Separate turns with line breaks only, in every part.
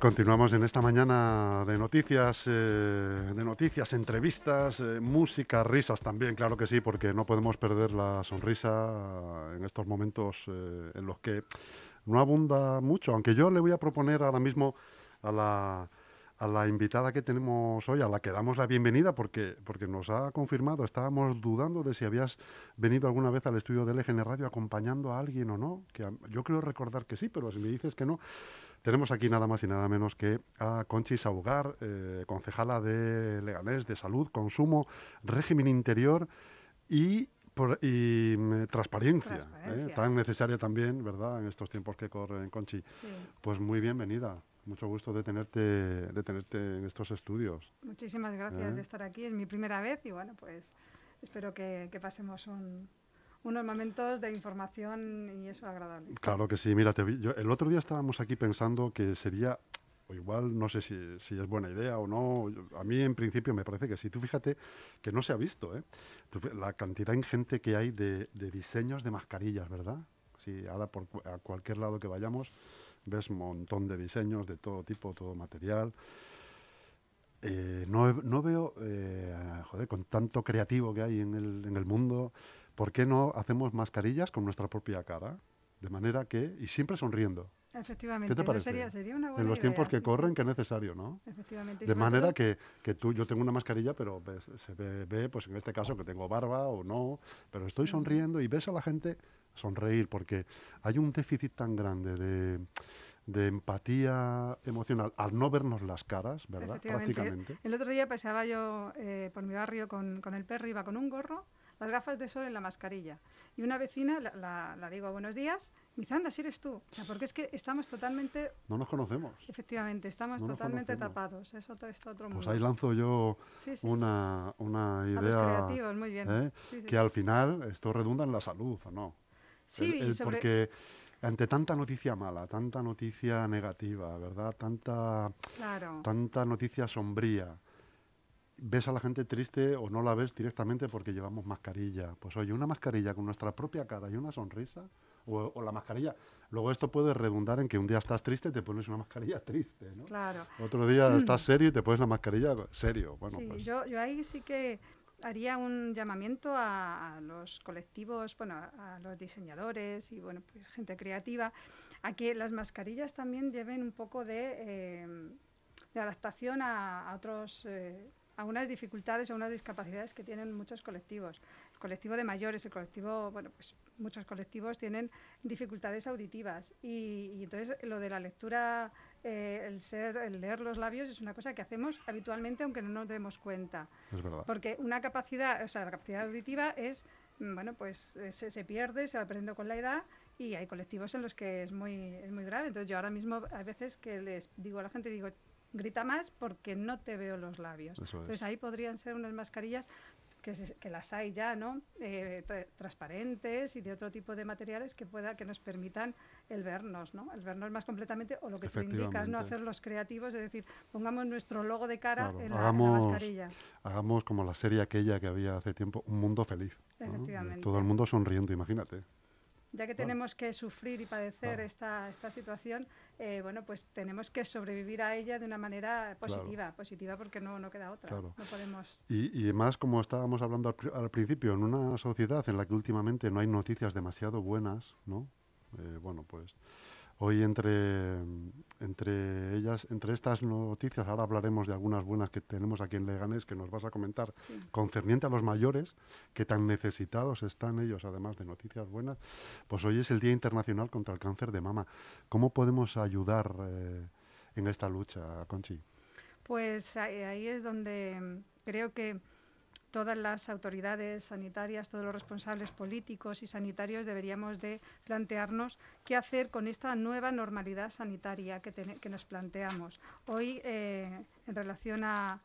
Continuamos en esta mañana de noticias, eh, de noticias, entrevistas, eh, música, risas también, claro que sí, porque no podemos perder la sonrisa en estos momentos eh, en los que no abunda mucho. Aunque yo le voy a proponer ahora mismo a la, a la invitada que tenemos hoy, a la que damos la bienvenida, porque, porque nos ha confirmado, estábamos dudando de si habías venido alguna vez al estudio de LGN Radio acompañando a alguien o no, que yo creo recordar que sí, pero si me dices que no, tenemos aquí nada más y nada menos que a Conchi Saugar, eh, concejala de Leganés de Salud, Consumo, Régimen Interior y, mm, transparencia, ¿eh? tan necesaria también, ¿verdad?, en estos tiempos que corren, Conchi. Pues muy bienvenida. Mucho gusto de tenerte, de tenerte en estos estudios.
Muchísimas gracias ¿Eh? de estar aquí. Es mi primera vez y bueno, pues espero que pasemos un, unos momentos de información y eso agradable.
Claro que sí, mira, el otro día estábamos aquí pensando que sería, o igual no sé si, es buena idea o no, a mí en principio me parece que sí, tú fíjate que no se ha visto, ¿eh? la cantidad ingente que hay de, diseños de mascarillas, ¿verdad? Sí, ahora por a cualquier lado que vayamos ves un montón de diseños de todo tipo, todo material. Eh, no, no, veo, eh, joder, con tanto creativo que hay en el, en el mundo, ¿por qué no hacemos mascarillas con nuestra propia cara? De manera que, y siempre sonriendo.
Efectivamente.
¿Qué te parece?
Sería, sería una buena
en los tiempos que corren, que es necesario, ¿no?
Efectivamente.
De manera que, que, tú, yo tengo una mascarilla, pero se ve, pues en este caso, que tengo barba o no, pero estoy sonriendo y ves a la gente sonreír, porque hay un déficit tan grande de, de empatía emocional al no vernos las caras, ¿verdad? Prácticamente.
El otro día pasaba yo eh, por mi barrio con, con el perro, iba con un gorro las gafas de sol en la mascarilla. Y una vecina, la, la, digo buenos días, me dice, anda, si eres tú. O sea, porque es que estamos totalmente...
No nos conocemos.
Efectivamente, estamos totalmente tapados. Es otro, es otro
Pues ahí lanzo yo Una, una, idea... A los
creativos, muy bien. ¿eh?
que al final esto redunda en la salud, ¿o no?
Sí,
Porque ante tanta noticia mala, tanta noticia negativa, ¿verdad? Tanta, tanta noticia sombría, ves a la gente triste o no la ves directamente porque llevamos mascarilla. Pues oye, una mascarilla con nuestra propia cara y una sonrisa, o, la mascarilla. Luego esto puede redundar en que un día estás triste y te pones una mascarilla triste, ¿no?
Claro.
Otro día estás serio y te pones la mascarilla serio. Bueno,
sí,
pues
yo, yo ahí sí que haría un llamamiento a, los colectivos, bueno, a, los diseñadores y bueno, pues gente creativa, a que las mascarillas también lleven un poco de, eh, de adaptación a, otros eh, a unas dificultades o unas discapacidades que tienen muchos colectivos. El colectivo de mayores, el colectivo, bueno, pues muchos colectivos tienen dificultades auditivas y, entonces lo de la lectura, eh, el ser, el leer los labios es una cosa que hacemos habitualmente aunque no nos demos cuenta.
Es verdad.
Porque una capacidad, o sea, la capacidad auditiva es, mm, bueno, pues se, se pierde, se va perdiendo con la edad y hay colectivos en los que es muy, es muy grave. Entonces yo ahora mismo hay veces que les digo a la gente, digo, grita más porque no te veo los labios. Entonces ahí podrían ser unas mascarillas que, que las hay ya, ¿no? Eh, transparentes y de otro tipo de materiales que pueda que nos permitan el vernos, ¿no? El vernos más completamente o lo que tú indicas, no hacer los creativos, es decir, pongamos nuestro logo de cara en, la, mascarilla.
Hagamos como la serie aquella que había hace tiempo, Un Mundo Feliz.
Efectivamente.
Todo el mundo sonriendo, imagínate.
Ya que tenemos que sufrir y padecer esta, esta situación, eh, bueno, pues tenemos que sobrevivir a ella de una manera positiva, positiva porque no, no queda otra. No podemos...
y, y, además, como estábamos hablando al, principio, en una sociedad en la que últimamente no hay noticias demasiado buenas, ¿no? Eh, bueno, pues Hoy entre, entre ellas, entre estas noticias, ahora hablaremos de algunas buenas que tenemos aquí en Leganés que nos vas a comentar, concerniente a los mayores, que tan necesitados están ellos, además de noticias buenas, pues hoy es el Día Internacional contra el Cáncer de Mama. ¿Cómo podemos ayudar eh, en esta lucha, Conchi?
Pues ahí es donde creo que todas las autoridades sanitarias, todos los responsables políticos y sanitarios deberíamos de plantearnos qué hacer con esta nueva normalidad sanitaria que, que nos planteamos. Hoy, eh, en relación a,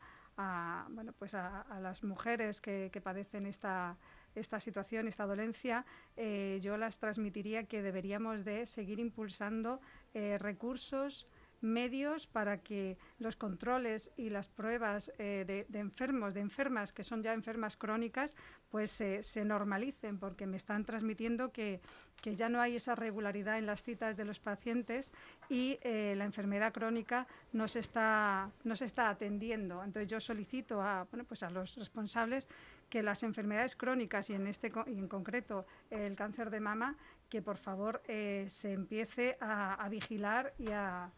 bueno, pues a, las mujeres que, padecen esta, esta situación, esta dolencia, eh, yo las transmitiría que deberíamos de seguir impulsando eh, recursos medios para que los controles y las pruebas de, enfermos, de enfermas que son ya enfermas crónicas, pues se normalicen, porque me están transmitiendo que, que, ya no hay esa regularidad en las citas de los pacientes y la enfermedad crónica no se está, no se está atendiendo. Entonces yo solicito a, bueno, pues a los responsables que las enfermedades crónicas y en, este, y en concreto el cáncer de mama, que por favor eh, se empiece a, vigilar y a,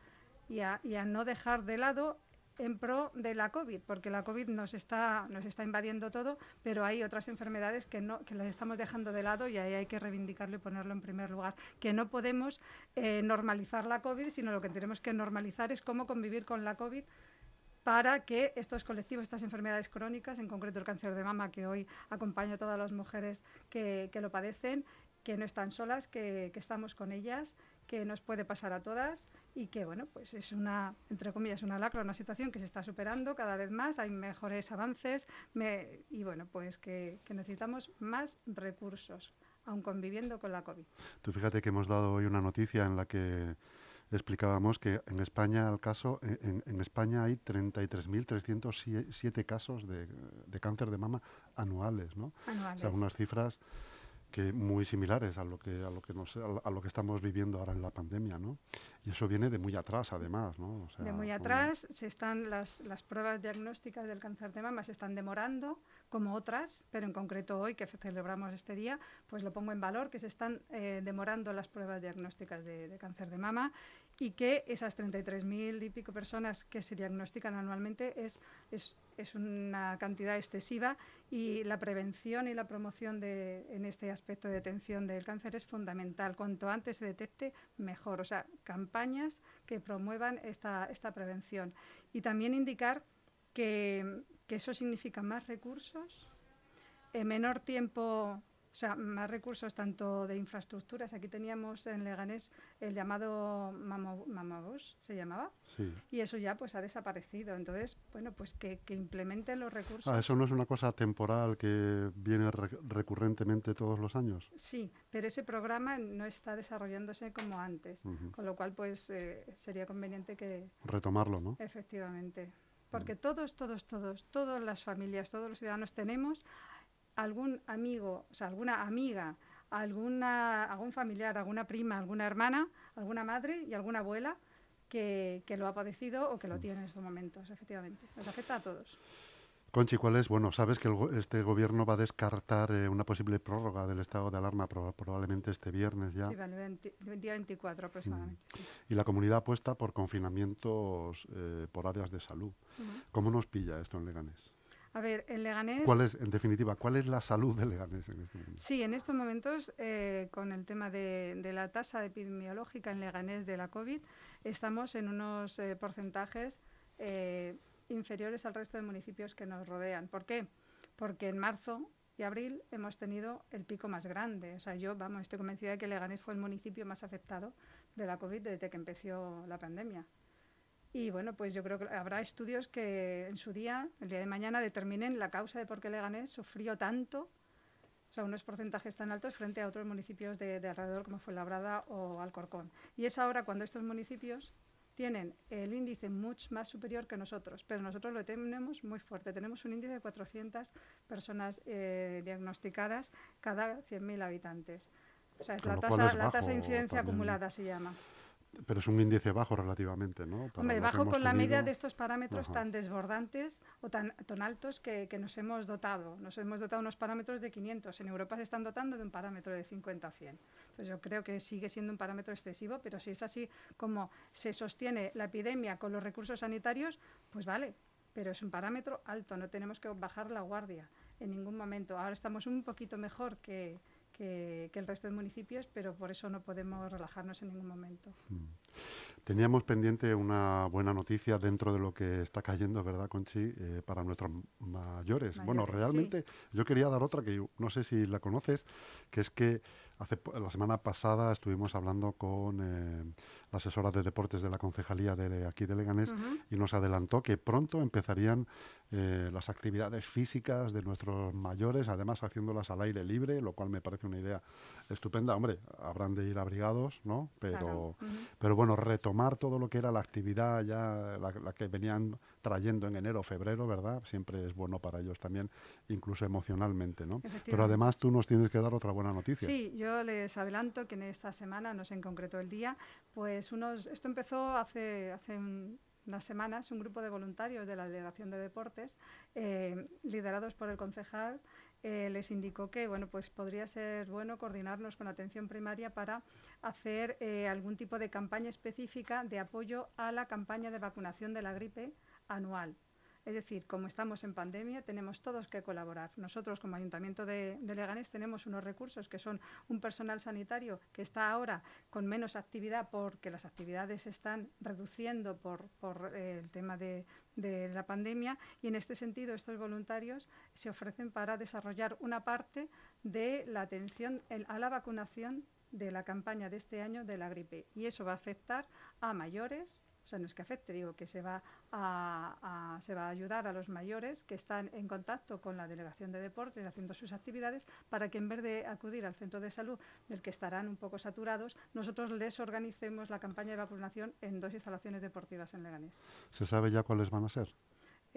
y, a, y no dejar de lado en pro de la COVID, porque la COVID nos está, nos está invadiendo todo, pero hay otras enfermedades que, no, que las estamos dejando de lado y ahí hay que reivindicarlo y ponerlo en primer lugar. Que no podemos eh, normalizar la COVID, sino lo que tenemos que normalizar es cómo convivir con la COVID para que estos colectivos, estas enfermedades crónicas, en concreto el cáncer de mama, que hoy acompaño a todas las mujeres que, lo padecen, que no están solas, que, estamos con ellas, que nos puede pasar a todas y que, bueno, pues es una, entre comillas, una lacra, una situación que se está superando cada vez más, hay mejores avances y, bueno, pues que, que necesitamos más recursos, aun conviviendo con la COVID.
Tú fíjate que hemos dado hoy una noticia en la que explicábamos que en España, al caso, en, en España hay 33.307 casos de, de, cáncer de mama anuales, ¿no?
Anuales.
O cifras que muy similares a lo que a lo que nos, a lo que estamos viviendo ahora en la pandemia, ¿no? Y eso viene de muy atrás, además, ¿no?
O sea, de muy atrás se están las, las pruebas diagnósticas del cáncer de mama se están demorando, como otras, pero en concreto hoy que celebramos este día, pues lo pongo en valor que se están eh, demorando las pruebas diagnósticas de, de cáncer de mama y que esas 33.000 y pico personas que se diagnostican anualmente es, es, es, una cantidad excesiva y la prevención y la promoción de, en este aspecto de detención del cáncer es fundamental. Cuanto antes se detecte, mejor. O sea, campañas que promuevan esta, esta prevención. Y también indicar que, que eso significa más recursos, en menor tiempo o sea, más recursos tanto de infraestructuras. Aquí teníamos en Leganés el llamado Mamobus, se llamaba,
sí.
y eso ya pues ha desaparecido. Entonces, bueno, pues que, que implementen los recursos.
Ah, ¿eso no es una cosa temporal que viene recurrentemente todos los años?
Sí, pero ese programa no está desarrollándose como antes, con lo cual pues eh, sería conveniente que...
Retomarlo, ¿no?
Efectivamente. Porque todos, todos, todos, todas las familias, todos los ciudadanos tenemos algún amigo, o sea, alguna amiga, alguna, algún familiar, alguna prima, alguna hermana, alguna madre y alguna abuela que, que lo ha padecido o que lo tiene en estos momentos, efectivamente. Les afecta a todos.
Conchi, ¿cuál es? Bueno, sabes que el, este gobierno va a descartar eh, una posible prórroga del estado de alarma probablemente este viernes ya.
Sí, el, día 24 aproximadamente. Mm. Sí.
Y la comunidad apuesta por confinamientos eh, por áreas de salud. Uh -huh. ¿Cómo nos pilla esto en Leganés?
A ver, en Leganés...
¿Cuál es, en definitiva, cuál es la salud de Leganés en este momento?
Sí, en estos momentos, eh, con el tema de, de, la tasa epidemiológica en Leganés de la COVID, estamos en unos eh, porcentajes eh, inferiores al resto de municipios que nos rodean. ¿Por qué? Porque en marzo y abril hemos tenido el pico más grande. O sea, yo, vamos, estoy convencida de que Leganés fue el municipio más afectado de la COVID desde que empezó la pandemia. Y bueno, pues yo creo que habrá estudios que en su día, el día de mañana, determinen la causa de por qué Leganés sufrió tanto, o sea, unos porcentajes tan altos frente a otros municipios de, de alrededor como fue Labrada o Alcorcón. Y es ahora cuando estos municipios tienen el índice mucho más superior que nosotros, pero nosotros lo tenemos muy fuerte. Tenemos un índice de 400 personas eh, diagnosticadas cada 100.000 habitantes. O sea, es la tasa, la tasa de incidencia también. acumulada se llama.
Pero es un índice bajo relativamente, ¿no?
Para Hombre, bajo con la media de estos parámetros Ajá. tan desbordantes o tan, tan altos que, que, nos hemos dotado. Nos hemos dotado unos parámetros de 500. En Europa se están dotando de un parámetro de 50 a 100. Entonces yo creo que sigue siendo un parámetro excesivo, pero si es así como se sostiene la epidemia con los recursos sanitarios, pues vale. Pero es un parámetro alto, no tenemos que bajar la guardia en ningún momento. Ahora estamos un poquito mejor que, que, que, el resto de municipios, pero por eso no podemos relajarnos en ningún momento.
Mm. Teníamos pendiente una buena noticia dentro de lo que está cayendo, ¿verdad, Conchi? Eh, para nuestros mayores. mayores. Bueno, realmente sí. yo quería dar otra que no sé si la conoces, que es que hace, la semana pasada estuvimos hablando con eh, la asesora de deportes de la concejalía de aquí de Leganés y nos adelantó que pronto empezarían eh, las actividades físicas de nuestros mayores, además haciéndolas al aire libre, lo cual me parece una idea estupenda. Hombre, habrán de ir abrigados, ¿no? Pero, pero bueno, retomar todo lo que era la actividad ya, la, que venían trayendo en enero, febrero, ¿verdad? Siempre es bueno para ellos también, incluso emocionalmente, ¿no? Pero además tú nos tienes que dar otra buena noticia.
Sí, yo les adelanto que en esta semana, no sé en concreto el día, pues unos, esto empezó hace, unas semanas, un grupo de voluntarios de la Delegación de Deportes, eh, liderados por el concejal, eh, les indicó que bueno, pues podría ser bueno coordinarnos con atención primaria para hacer eh, algún tipo de campaña específica de apoyo a la campaña de vacunación de la gripe anual. Es decir, como estamos en pandemia, tenemos todos que colaborar. Nosotros, como Ayuntamiento de, Leganés, tenemos unos recursos que son un personal sanitario que está ahora con menos actividad porque las actividades se están reduciendo por, eh, el tema de, la pandemia y en este sentido estos voluntarios se ofrecen para desarrollar una parte de la atención a la vacunación de la campaña de este año de la gripe y eso va a afectar a mayores, o sea, no es que afecte, digo que se va a, se va a ayudar a los mayores que están en contacto con la delegación de deportes haciendo sus actividades para que en vez de acudir al centro de salud del que estarán un poco saturados, nosotros les organicemos la campaña de vacunación en dos instalaciones deportivas en Leganés.
¿Se sabe ya cuáles van a ser?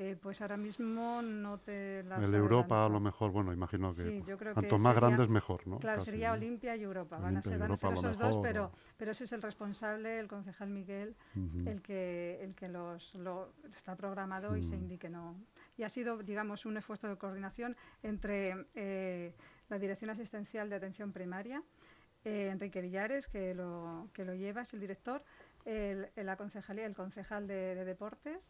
Eh, pues ahora mismo no te las
El Europa a lo mejor, bueno, imagino que sí, cuanto más grandes mejor, ¿no?
Claro, sería Olimpia y Europa, van a ser, esos dos, pero, pero ese es el responsable, el concejal Miguel, el que, el que los, lo está programado y se mm. indique no. Y ha sido, digamos, un esfuerzo de coordinación entre eh, la Dirección Asistencial de Atención Primaria, eh, Enrique Villares, que lo, que lo lleva, es el director, el, la concejalía, el concejal de Deportes,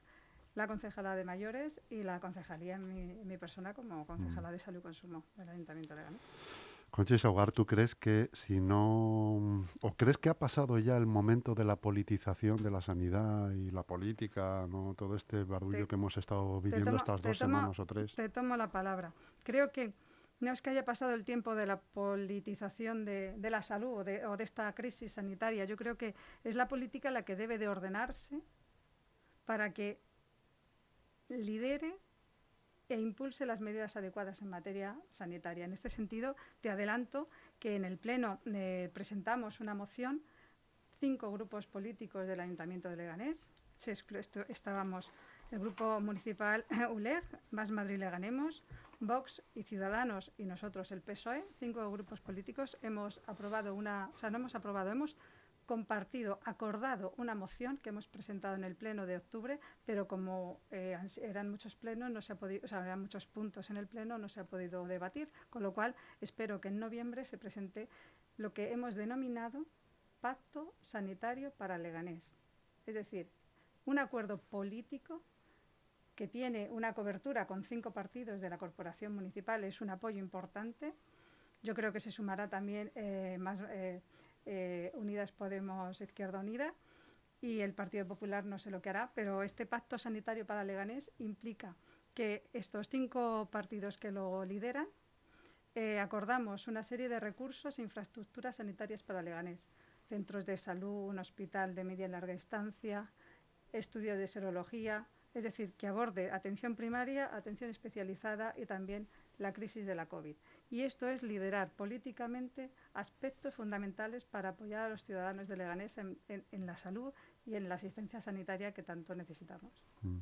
la concejala de mayores y la concejalía en mi, persona como concejala mm. de salud y consumo del Ayuntamiento de Leganés.
Hogar, ¿tú crees que si no, o crees que ha pasado ya el momento de la politización de la sanidad y la política, no todo este barullo que hemos estado viviendo estas dos semanas o tres?
Te tomo la palabra. Creo que no es que haya pasado el tiempo de la politización de, la salud o de, o de esta crisis sanitaria. Yo creo que es la política la que debe de ordenarse para que lidere e impulse las medidas adecuadas en materia sanitaria. En este sentido, te adelanto que en el Pleno eh, presentamos una moción, cinco grupos políticos del Ayuntamiento de Leganés, estábamos el Grupo Municipal ULEG, Más Madrid Leganemos, Vox y Ciudadanos y nosotros el PSOE, cinco grupos políticos, hemos aprobado una, o sea, no hemos aprobado, hemos compartido, acordado una moción que hemos presentado en el pleno de octubre, pero como eh, eran muchos plenos, no se ha podido, o sea, eran muchos puntos en el pleno, no se ha podido debatir, con lo cual espero que en noviembre se presente lo que hemos denominado Pacto Sanitario para Leganés. Es decir, un acuerdo político que tiene una cobertura con cinco partidos de la Corporación Municipal, es un apoyo importante. Yo creo que se sumará también eh, más. Eh, eh, Unidas Podemos Izquierda Unida y el Partido Popular no sé lo que hará, pero este pacto sanitario para Leganés implica que estos cinco partidos que lo lideran eh, acordamos una serie de recursos e infraestructuras sanitarias para Leganés, centros de salud, un hospital de media y larga estancia, estudio de serología, es decir, que aborde atención primaria, atención especializada y también la crisis de la COVID. Y esto es liderar políticamente aspectos fundamentales para apoyar a los ciudadanos de Leganés en, la salud y en la asistencia sanitaria que tanto necesitamos. Mm.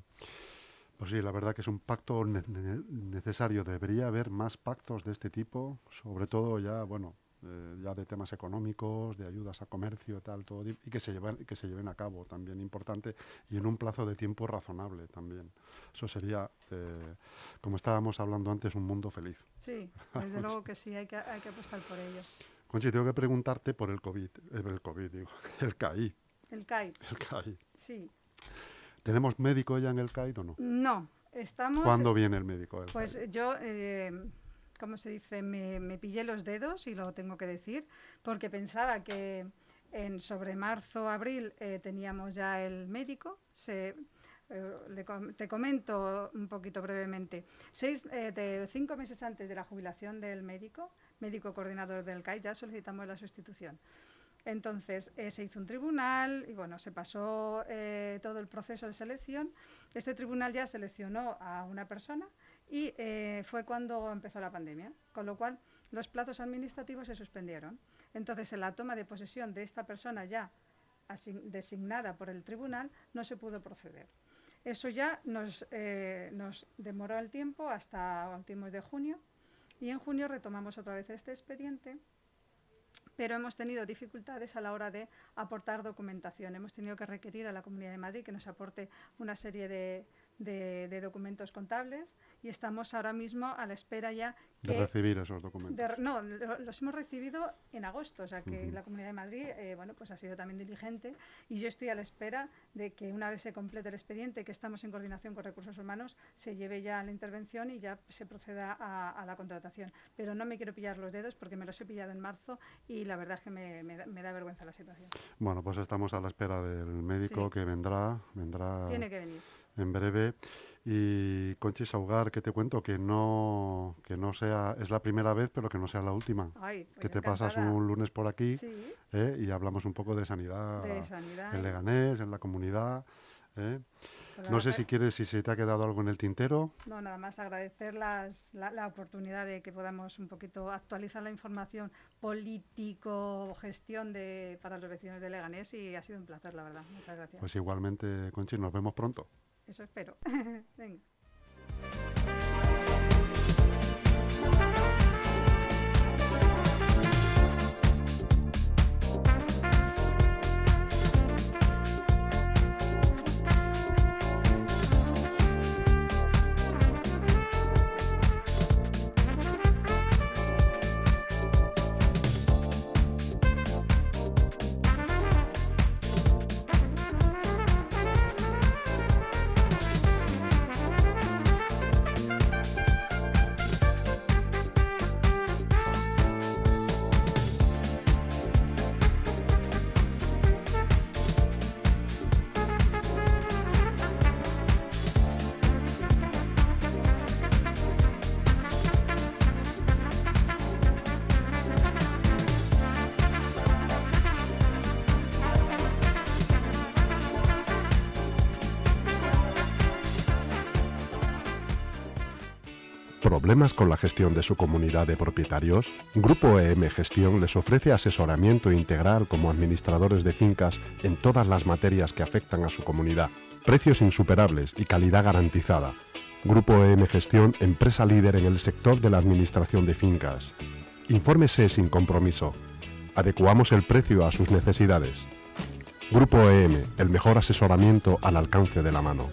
Pues sí, la verdad que es un pacto necesario. Debería haber más pactos de este tipo, sobre todo ya, bueno, eh, ya de temas económicos, de ayudas a comercio, tal, todo, y que se lleven, que se lleven a cabo también importante y en un plazo de tiempo razonable también. Eso sería, eh, como estábamos hablando antes, un mundo feliz.
Sí, desde luego que sí, hay que, hay que apostar por ello.
Conchi, tengo que preguntarte por el COVID, eh, el COVID, digo, el CAI.
El CAI.
El CAI.
Sí.
¿Tenemos médico ya en el CAI o no?
No, estamos...
¿Cuándo viene el médico?
pues yo... ¿cómo se dice? Me, pillé los dedos y lo tengo que decir, porque pensaba que en sobre marzo, abril eh, teníamos ya el médico. Se, eh, te comento un poquito brevemente. Seis, eh, de cinco meses antes de la jubilación del médico, médico coordinador del CAI, ya solicitamos la sustitución. Entonces eh, se hizo un tribunal y bueno, se pasó eh, todo el proceso de selección. Este tribunal ya seleccionó a una persona y eh, fue cuando empezó la pandemia, con lo cual los plazos administrativos se suspendieron. Entonces, en la toma de posesión de esta persona ya designada por el tribunal, no se pudo proceder. Eso ya nos, nos demoró el tiempo hasta últimos de junio y en junio retomamos otra vez este expediente pero hemos tenido dificultades a la hora de aportar documentación. Hemos tenido que requerir a la Comunidad de Madrid que nos aporte una serie de, de, documentos contables y estamos ahora mismo a la espera ya
de recibir esos documentos.
no, los hemos recibido en agosto, o sea que la Comunidad de Madrid eh, bueno, pues ha sido también diligente y yo estoy a la espera de que una vez se complete el expediente, que estamos en coordinación con recursos humanos, se lleve ya a la intervención y ya se proceda a, la contratación. Pero no me quiero pillar los dedos porque me los he pillado en marzo y la verdad es que me, da vergüenza la situación.
Bueno, pues estamos a la espera del médico que vendrá, vendrá.
Tiene que venir
en breve. Y Conchi Saugar, que te cuento que no, que no sea, es la primera vez, pero que no sea la última.
Pues
que te pasas un lunes por aquí ¿eh? y hablamos un poco de sanidad, en Leganés, en la comunidad. ¿eh? Pues no sé si quieres, si se te ha quedado algo en el tintero.
No, nada más agradecer las, la, la, oportunidad de que podamos un poquito actualizar la información político, gestión de, para los vecinos de Leganés y ha sido un placer, la verdad. Muchas gracias.
Pues igualmente, Conchi, nos vemos pronto.
Eso espero. Venga.
Problemas con la gestión de su comunidad de propietarios? Grupo EM Gestión les ofrece asesoramiento integral como administradores de fincas en todas las materias que afectan a su comunidad, precios insuperables y calidad garantizada. Grupo EM Gestión, empresa líder en el sector de la administración de fincas. Infórmese sin compromiso. Adecuamos el precio a sus necesidades. Grupo EM, el mejor asesoramiento al alcance de la mano.